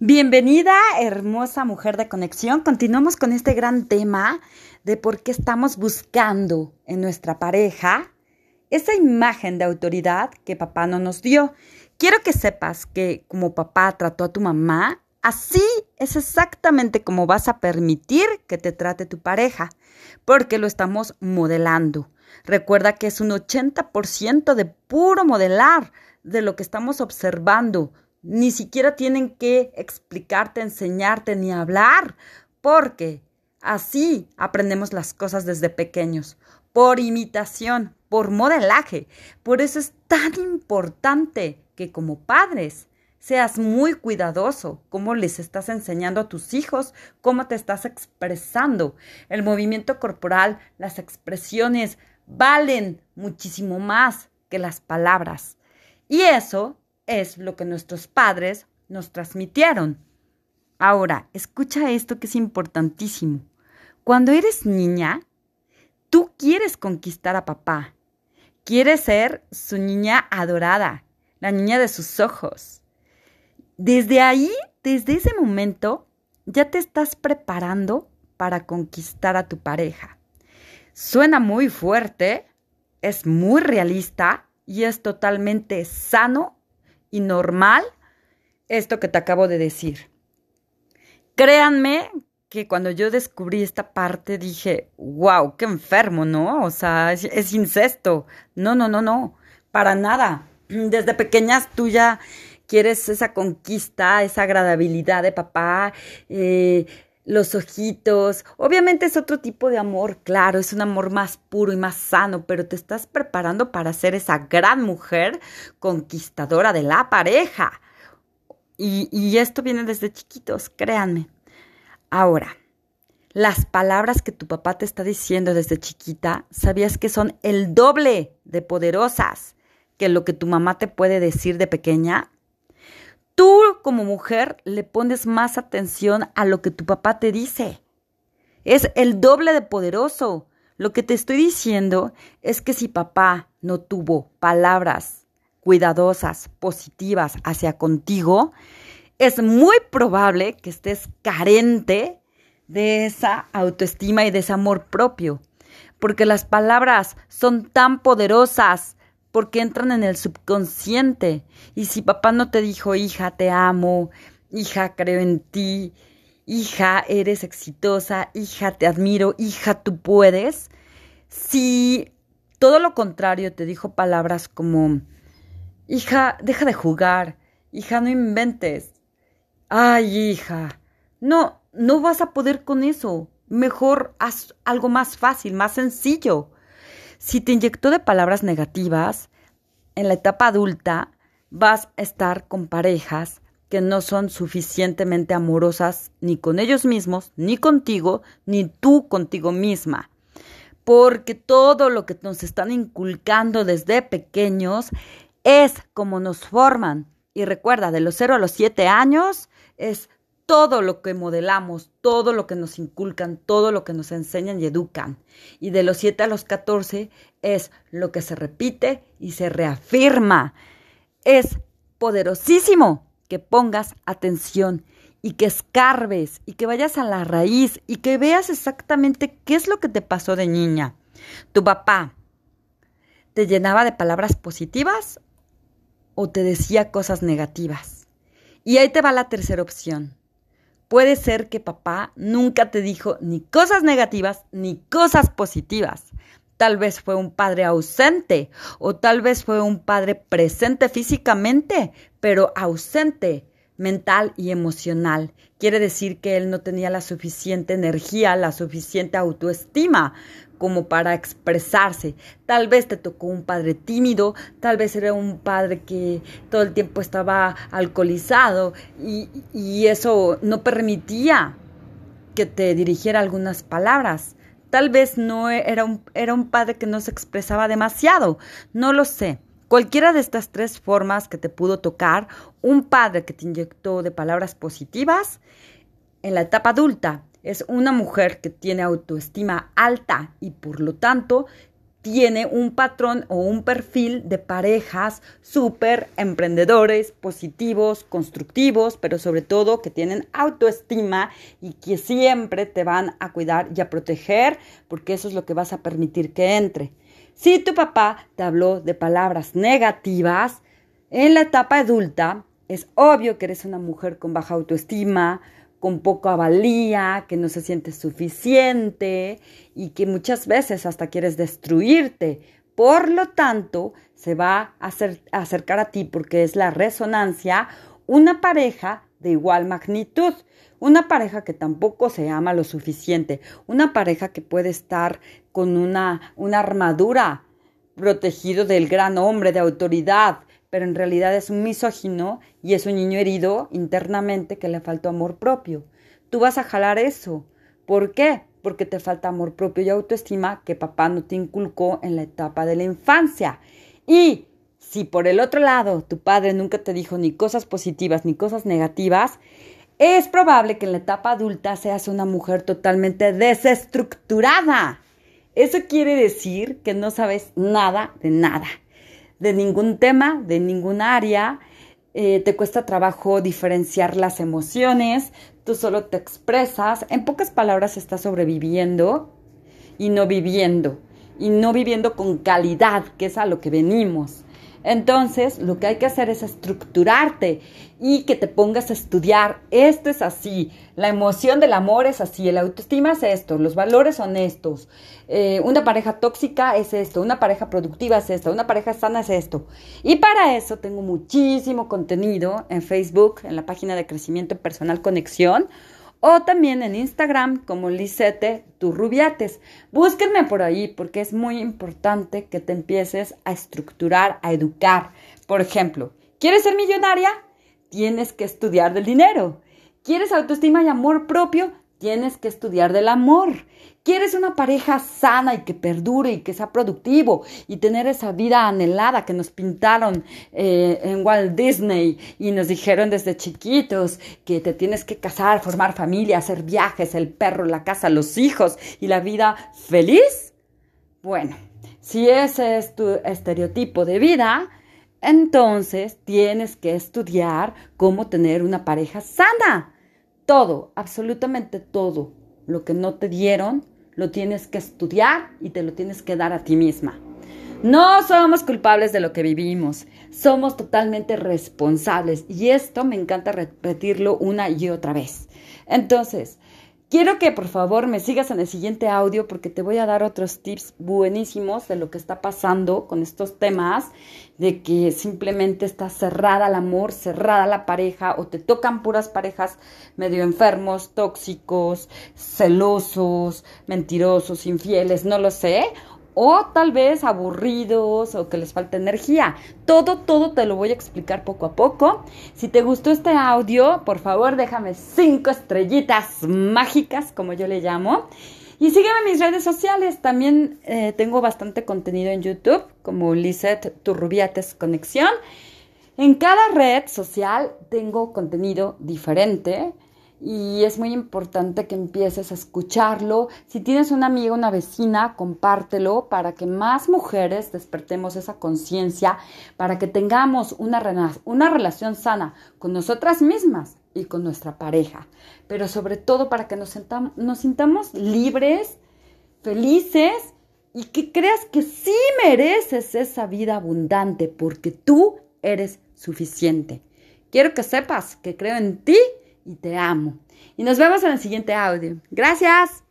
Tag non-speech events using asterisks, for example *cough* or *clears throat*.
Bienvenida, hermosa mujer de conexión. Continuamos con este gran tema de por qué estamos buscando en nuestra pareja esa imagen de autoridad que papá no nos dio. Quiero que sepas que como papá trató a tu mamá, así es exactamente como vas a permitir que te trate tu pareja, porque lo estamos modelando. Recuerda que es un 80% de puro modelar de lo que estamos observando ni siquiera tienen que explicarte, enseñarte ni hablar, porque así aprendemos las cosas desde pequeños, por imitación, por modelaje. Por eso es tan importante que como padres seas muy cuidadoso cómo les estás enseñando a tus hijos, cómo te estás expresando. El movimiento corporal, las expresiones valen muchísimo más que las palabras. Y eso es lo que nuestros padres nos transmitieron. Ahora, escucha esto que es importantísimo. Cuando eres niña, tú quieres conquistar a papá. Quieres ser su niña adorada, la niña de sus ojos. Desde ahí, desde ese momento, ya te estás preparando para conquistar a tu pareja. Suena muy fuerte, es muy realista y es totalmente sano y normal esto que te acabo de decir. Créanme que cuando yo descubrí esta parte dije, wow, qué enfermo, ¿no? O sea, es, incesto. No, no, no, no, para nada. *clears throat* Desde pequeñas tú ya quieres esa conquista, esa agradabilidad de papá, eh, los ojitos. Obviamente es otro tipo de amor, claro, es un amor más puro y más sano, pero te estás preparando para ser esa gran mujer conquistadora de la pareja. Y, y esto viene desde chiquitos, créanme. Ahora, las palabras que tu papá te está diciendo desde chiquita, ¿sabías que son el doble de poderosas que lo que tu mamá te puede decir de pequeña? Tú como mujer le pones más atención a lo que tu papá te dice. Es el doble de poderoso. Lo que te estoy diciendo es que si papá no tuvo palabras cuidadosas, positivas hacia contigo, es muy probable que estés carente de esa autoestima y de ese amor propio, porque las palabras son tan poderosas porque entran en el subconsciente. Y si papá no te dijo, hija, te amo, hija, creo en ti, hija, eres exitosa, hija, te admiro, hija, tú puedes, si todo lo contrario te dijo palabras como, hija, deja de jugar, hija, no inventes, ay, hija, no, no vas a poder con eso, mejor haz algo más fácil, más sencillo. Si te inyectó de palabras negativas, en la etapa adulta vas a estar con parejas que no son suficientemente amorosas ni con ellos mismos, ni contigo, ni tú contigo misma. Porque todo lo que nos están inculcando desde pequeños es como nos forman. Y recuerda, de los 0 a los 7 años es todo lo que modelamos, todo lo que nos inculcan, todo lo que nos enseñan y educan. Y de los 7 a los 14 es lo que se repite y se reafirma. Es poderosísimo que pongas atención y que escarbes y que vayas a la raíz y que veas exactamente qué es lo que te pasó de niña. Tu papá te llenaba de palabras positivas o te decía cosas negativas. Y ahí te va la tercera opción Puede ser que papá nunca te dijo ni cosas negativas ni cosas positivas. Tal vez fue un padre ausente o tal vez fue un padre presente físicamente, pero ausente mental y emocional. Quiere decir que él no tenía la suficiente energía, la suficiente autoestima como para expresarse. Tal vez te tocó un padre tímido, tal vez era un padre que todo el tiempo estaba alcoholizado y, y eso no permitía que te dirigiera algunas palabras. Tal vez no era un, era un padre que no se expresaba demasiado, no lo sé. Cualquiera de estas tres formas que te pudo tocar, un padre que te inyectó de palabras positivas en la etapa adulta es una mujer que tiene autoestima alta y por lo tanto tiene un patrón o un perfil de parejas súper emprendedores, positivos, constructivos, pero sobre todo que tienen autoestima y que siempre te van a cuidar y a proteger, porque eso es lo que vas a permitir que entre. Si tu papá te habló de palabras negativas, en la etapa adulta es obvio que eres una mujer con baja autoestima, con poca valía, que no se siente suficiente y que muchas veces hasta quieres destruirte. Por lo tanto, se va a, acercar a ti porque es la resonancia una pareja de igual magnitud, una pareja que tampoco se ama lo suficiente, una pareja que puede estar con una, una armadura protegido del gran hombre de autoridad, pero en realidad es un misógino y es un niño herido internamente que le faltó amor propio. Tú vas a jalar eso. ¿Por qué? Porque te falta amor propio y autoestima que papá no te inculcó en la etapa de la infancia. Y si por el otro lado tu padre nunca te dijo ni cosas positivas ni cosas negativas, es probable que en la etapa adulta seas una mujer totalmente desestructurada. Eso quiere decir que no sabes nada de nada de ningún tema, de ningún área, eh, te cuesta trabajo diferenciar las emociones, tú solo te expresas, en pocas palabras estás sobreviviendo y no viviendo, y no viviendo con calidad, que es a lo que venimos. Entonces, lo que hay que hacer es estructurarte y que te pongas a estudiar. Esto es así. La emoción del amor es así. El autoestima es esto. Los valores son estos. Eh, una pareja tóxica es esto. Una pareja productiva es esto. Una pareja sana es esto. Y para eso tengo muchísimo contenido en Facebook, en la página de crecimiento personal Conexión o también en Instagram como Lisette Turrubiates. Búsquenme por ahí porque es muy importante que te empieces a estructurar, a educar. Por ejemplo, ¿quieres ser millonaria? Tienes que estudiar del dinero. ¿Quieres autoestima y amor propio? Tienes que estudiar del amor. Quieres una pareja sana y que perdure y que sea productivo y tener esa vida anhelada que nos pintaron eh, en Walt Disney y nos dijeron desde chiquitos que te tienes que casar, formar familia, hacer viajes, el perro, la casa, los hijos y la vida feliz. Bueno, si ese es tu estereotipo de vida, entonces tienes que estudiar cómo tener una pareja sana todo, absolutamente todo lo que no te dieron, lo tienes que estudiar y te lo tienes que dar a ti misma. No somos culpables de lo que vivimos, somos totalmente responsables y esto me encanta repetirlo una y otra vez. Entonces, Quiero que por favor me sigas en el siguiente audio porque te voy a dar otros tips buenísimos de lo que está pasando con estos temas, de que simplemente está cerrada el amor, cerrada la pareja o te tocan puras parejas medio enfermos, tóxicos, celosos, mentirosos, infieles, no lo sé, o tal vez aburridos o que les falta energía. Todo, todo te lo voy a explicar poco a poco. Si te gustó este audio, por favor déjame cinco estrellitas mágicas, como yo le llamo. Y sígueme en mis redes sociales. También eh, tengo bastante contenido en YouTube, como Lizeth Turrubiates Conexión. En cada red social tengo contenido diferente y es muy importante que empieces a escucharlo. Si tienes una amiga, una vecina, compártelo para que más mujeres despertemos esa conciencia, para que tengamos una, una relación sana con nosotras mismas y con nuestra pareja, pero sobre todo para que nos, nos sintamos libres, felices y que creas que sí mereces esa vida abundante porque tú eres suficiente. Quiero que sepas que creo en ti y te amo. Y nos vemos en el siguiente audio. Gracias.